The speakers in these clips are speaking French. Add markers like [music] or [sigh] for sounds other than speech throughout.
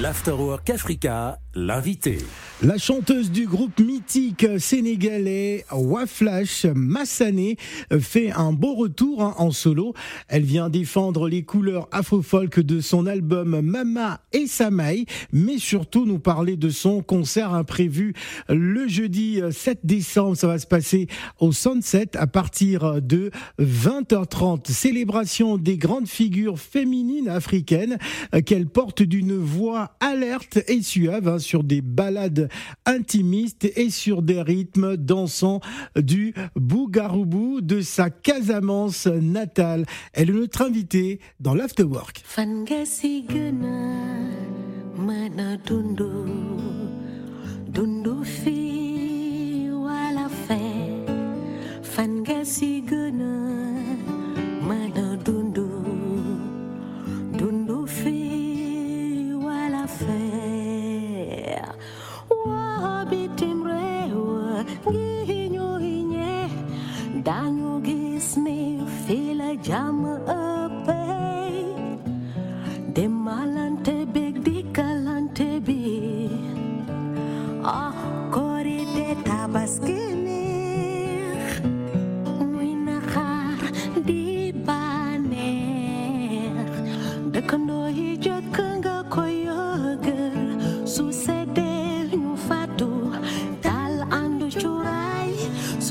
L'Afterwork Africa, l'invité. La chanteuse du groupe mythique sénégalais Waflash Massané fait un beau retour hein, en solo. Elle vient défendre les couleurs afro-folk de son album Mama et Samaï, mais surtout nous parler de son concert imprévu le jeudi 7 décembre. Ça va se passer au Sunset à partir de 20h30. Célébration des grandes figures féminines africaines qu'elle porte d'une voix alerte et suave hein, sur des balades intimistes et sur des rythmes dansants du Bougaroubou de sa Casamance natale. Elle est notre invitée dans l'Afterwork.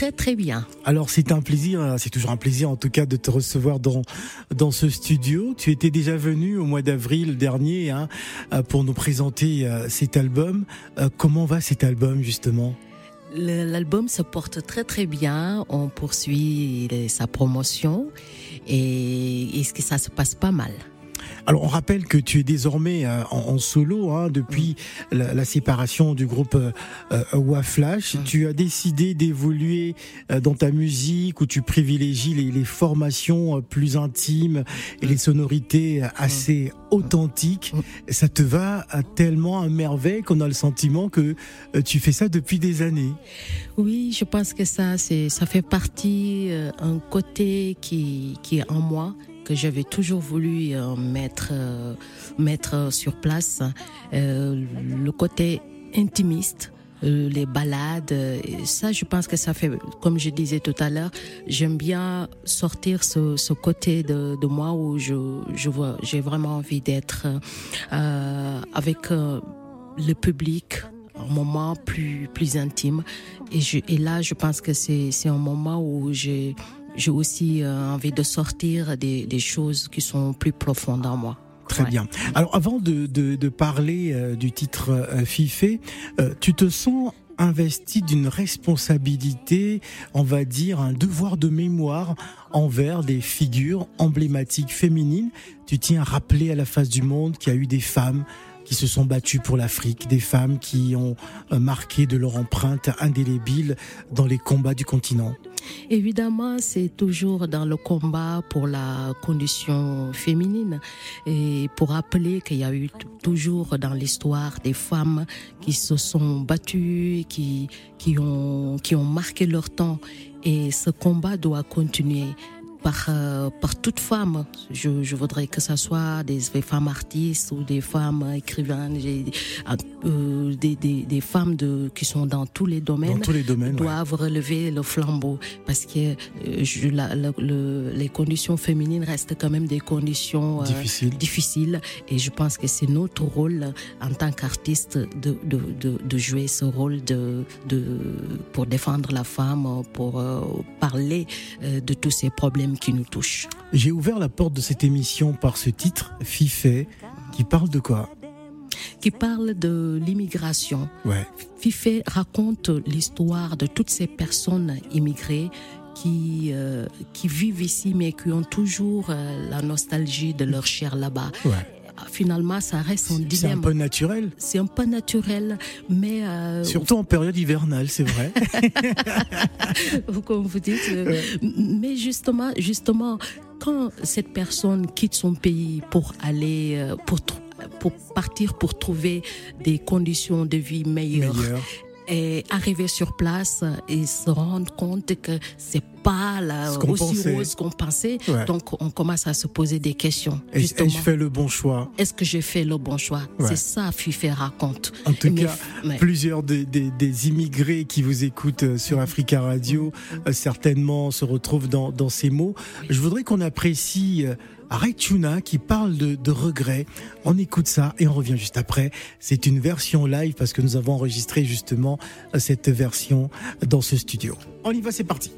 Très très bien. Alors c'est un plaisir, c'est toujours un plaisir en tout cas de te recevoir dans dans ce studio. Tu étais déjà venu au mois d'avril dernier hein, pour nous présenter euh, cet album. Euh, comment va cet album justement? L'album se porte très très bien. On poursuit sa promotion et, et ça se passe pas mal. Alors on rappelle que tu es désormais euh, en, solo hein, depuis mm. la, séparation du groupe euh, euh Waflash. Mm. Tu as décidé d'évoluer euh, dans ta musique où tu privilégies les, les formations plus intimes et les mm. sonorités assez authentiques. Ça te va tellement à merveille qu'on a le sentiment que tu fais ça depuis des années. Oui, je pense que ça, c'est, ça fait partie un côté qui, qui est en moi que j'avais toujours voulu euh, mettre, euh, mettre sur place, euh, le côté intimiste les balades. Ça, je pense que ça fait, comme je disais tout à l'heure, j'aime bien sortir ce, ce côté de, de, moi où je, je vois, j'ai vraiment envie d'être avec le public, un moment plus plus intime. Et, je, et là, je pense que c'est c'est un moment où j'ai j'ai aussi euh, envie de sortir des, des, choses qui sont plus profondes en moi. Très bien. Alors avant de, de, de parler euh, du titre euh, Fifé, euh, tu te sens investi d'une responsabilité, on va dire un devoir de mémoire envers des figures emblématiques féminines. Tu tiens à rappeler à la face du monde qu'il y a eu des femmes qui se sont battues pour l'Afrique, des femmes qui ont marqué de leur empreinte indélébile dans les combats du continent. Évidemment, c'est toujours dans le combat pour la condition féminine et pour rappeler qu'il y a eu toujours dans l'histoire des femmes qui se sont battues, qui, qui, ont, qui ont marqué leur temps et ce combat doit continuer par, euh, par toute femme. Je, je voudrais que ce soit des, femmes artistes ou des femmes écrivaines, euh, des, des, des, femmes de, qui sont dans tous les domaines, dans tous les domaines doivent relever le flambeau parce que euh, je, la, le, les conditions féminines restent quand même des conditions difficiles. difficiles et je pense que c'est notre rôle en tant qu'artiste de, de, de, de, jouer ce rôle de, de, pour défendre la femme, pour parler de tous ces problèmes qui nous touche. J'ai ouvert la porte de cette émission par ce titre, Fifé, qui parle de quoi? Qui parle de l'immigration. Ouais. Fifé raconte l'histoire de toutes ces personnes immigrées qui, euh, qui vivent ici mais qui ont toujours euh, la nostalgie de leur chair là-bas. Ouais finalement, ça reste un dilemme. C'est un peu naturel. C'est un peu naturel, mais euh, surtout en période hivernale, c'est vrai. [laughs] Comme vous dites. Euh, mais justement, justement, quand cette personne quitte son pays pour aller euh, pour pour partir pour trouver des conditions de vie meilleures. Meilleure et arriver sur place et se rendre compte que c'est pas la aussi rose qu'on pensait. Donc on commence à se poser des questions. Est-ce que je fais le bon choix Est-ce que j'ai fait le bon choix C'est ça Fife raconte. En tout cas, plusieurs des, des, immigrés qui vous écoutent euh, sur Africa Radio euh, certainement se retrouvent dans, dans ces mots. Je voudrais qu'on apprécie euh, Rechuna qui parle de, de regrets. On écoute ça et on revient juste après. C'est une version live parce que nous avons enregistré justement cette version dans ce studio. On y va, c'est parti.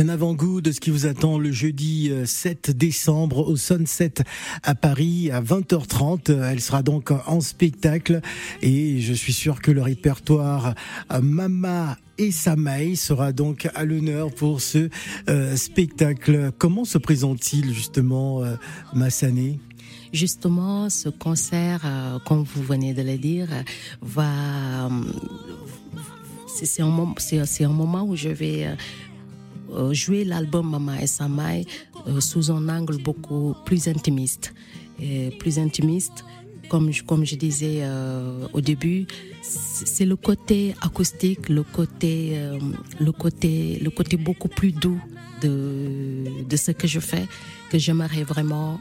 Un avant-goût de ce qui vous attend le jeudi 7 euh, décembre au Sunset à Paris à 20h30. Elle sera donc en spectacle et je suis sûr que le répertoire euh, Mama et Samaï sera donc à l'honneur pour ce euh, spectacle. Comment se présente-t-il justement, Massané? Justement, ce concert, comme vous venez de le dire, va c'est un, un, moment où je vais euh, jouer l'album Mama et Samai euh, sous un angle beaucoup plus intimiste. Et plus intimiste, comme comme je disais euh, au début, c'est le côté acoustique, le côté, le côté, le côté beaucoup plus doux de, de ce que je fais que j'aimerais vraiment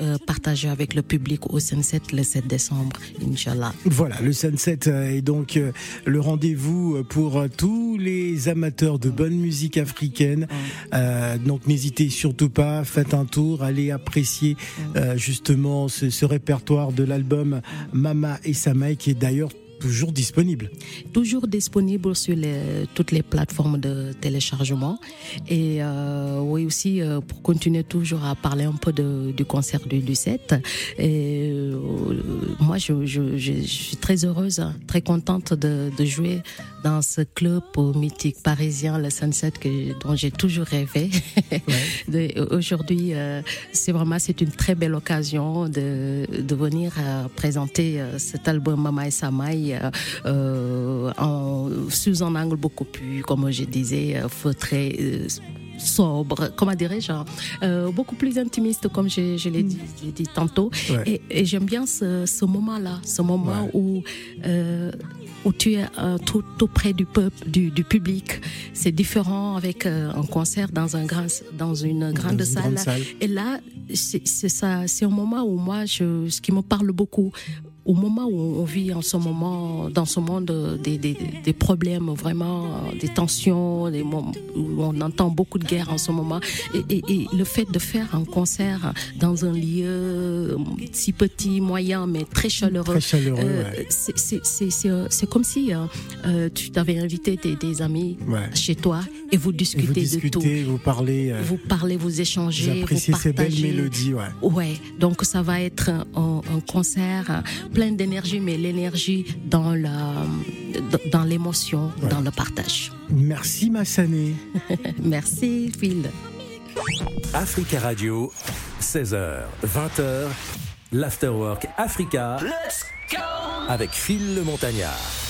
euh, partager avec le public au Sunset le 7 décembre, Inch'Allah. Voilà, le Sunset euh, est donc euh, le rendez-vous pour tous les amateurs de bonne musique africaine. donc n'hésitez surtout pas, faites un tour, allez apprécier justement ce, ce, répertoire de l'album Mama et Samaï qui est d'ailleurs Toujours disponible. Toujours disponible sur toutes les plateformes de téléchargement. Et euh, oui aussi, euh, pour continuer toujours à parler un peu de, du concert du, du 7. Et, euh, moi, je, je, je, suis très heureuse, très contente de, de jouer dans ce club mythique parisien, le Sunset, que, dont j'ai toujours rêvé. [laughs] Aujourd'hui, c'est vraiment c'est une très belle occasion de, de venir présenter cet album Mama et Samaï euh, en, sous un angle beaucoup plus, comme je disais, euh, feutré euh, sobre, comment dirais-je, euh, beaucoup plus intimiste, comme je, je l'ai dit, dit, tantôt. Et, et j'aime bien ce, ce moment-là, ce moment où euh, où tu es euh, tout, tout, près du peuple, du, du public. C'est différent avec un concert dans un grand, dans une grande, salle. grande salle. Et là, c'est ça, c'est un moment où moi, je, ce qui me parle beaucoup, au moment où on vit en ce moment, dans ce monde, des, des, des problèmes vraiment, des tensions, des où on entend beaucoup de guerres en ce moment, et, et, et, le fait de faire un concert dans un lieu si petit, moyen, mais très chaleureux, très chaleureux euh, ouais. c'est comme si euh, euh, tu t'avais invité des amis ouais. chez toi et vous discutez, et vous discutez de tout. Vous parlez, euh, vous parlez, vous échangez, vous appréciez vous ces belles mélodies, ouais. Ouais, donc ça va être un, un concert plein d'énergie, mais l'énergie dans la dans l'émotion, dans le partage. Merci Massané. [laughs] Merci Phil. Africa Radio, 16h, 20h, l'Afterwork Africa. Avec Phil le Montagnard.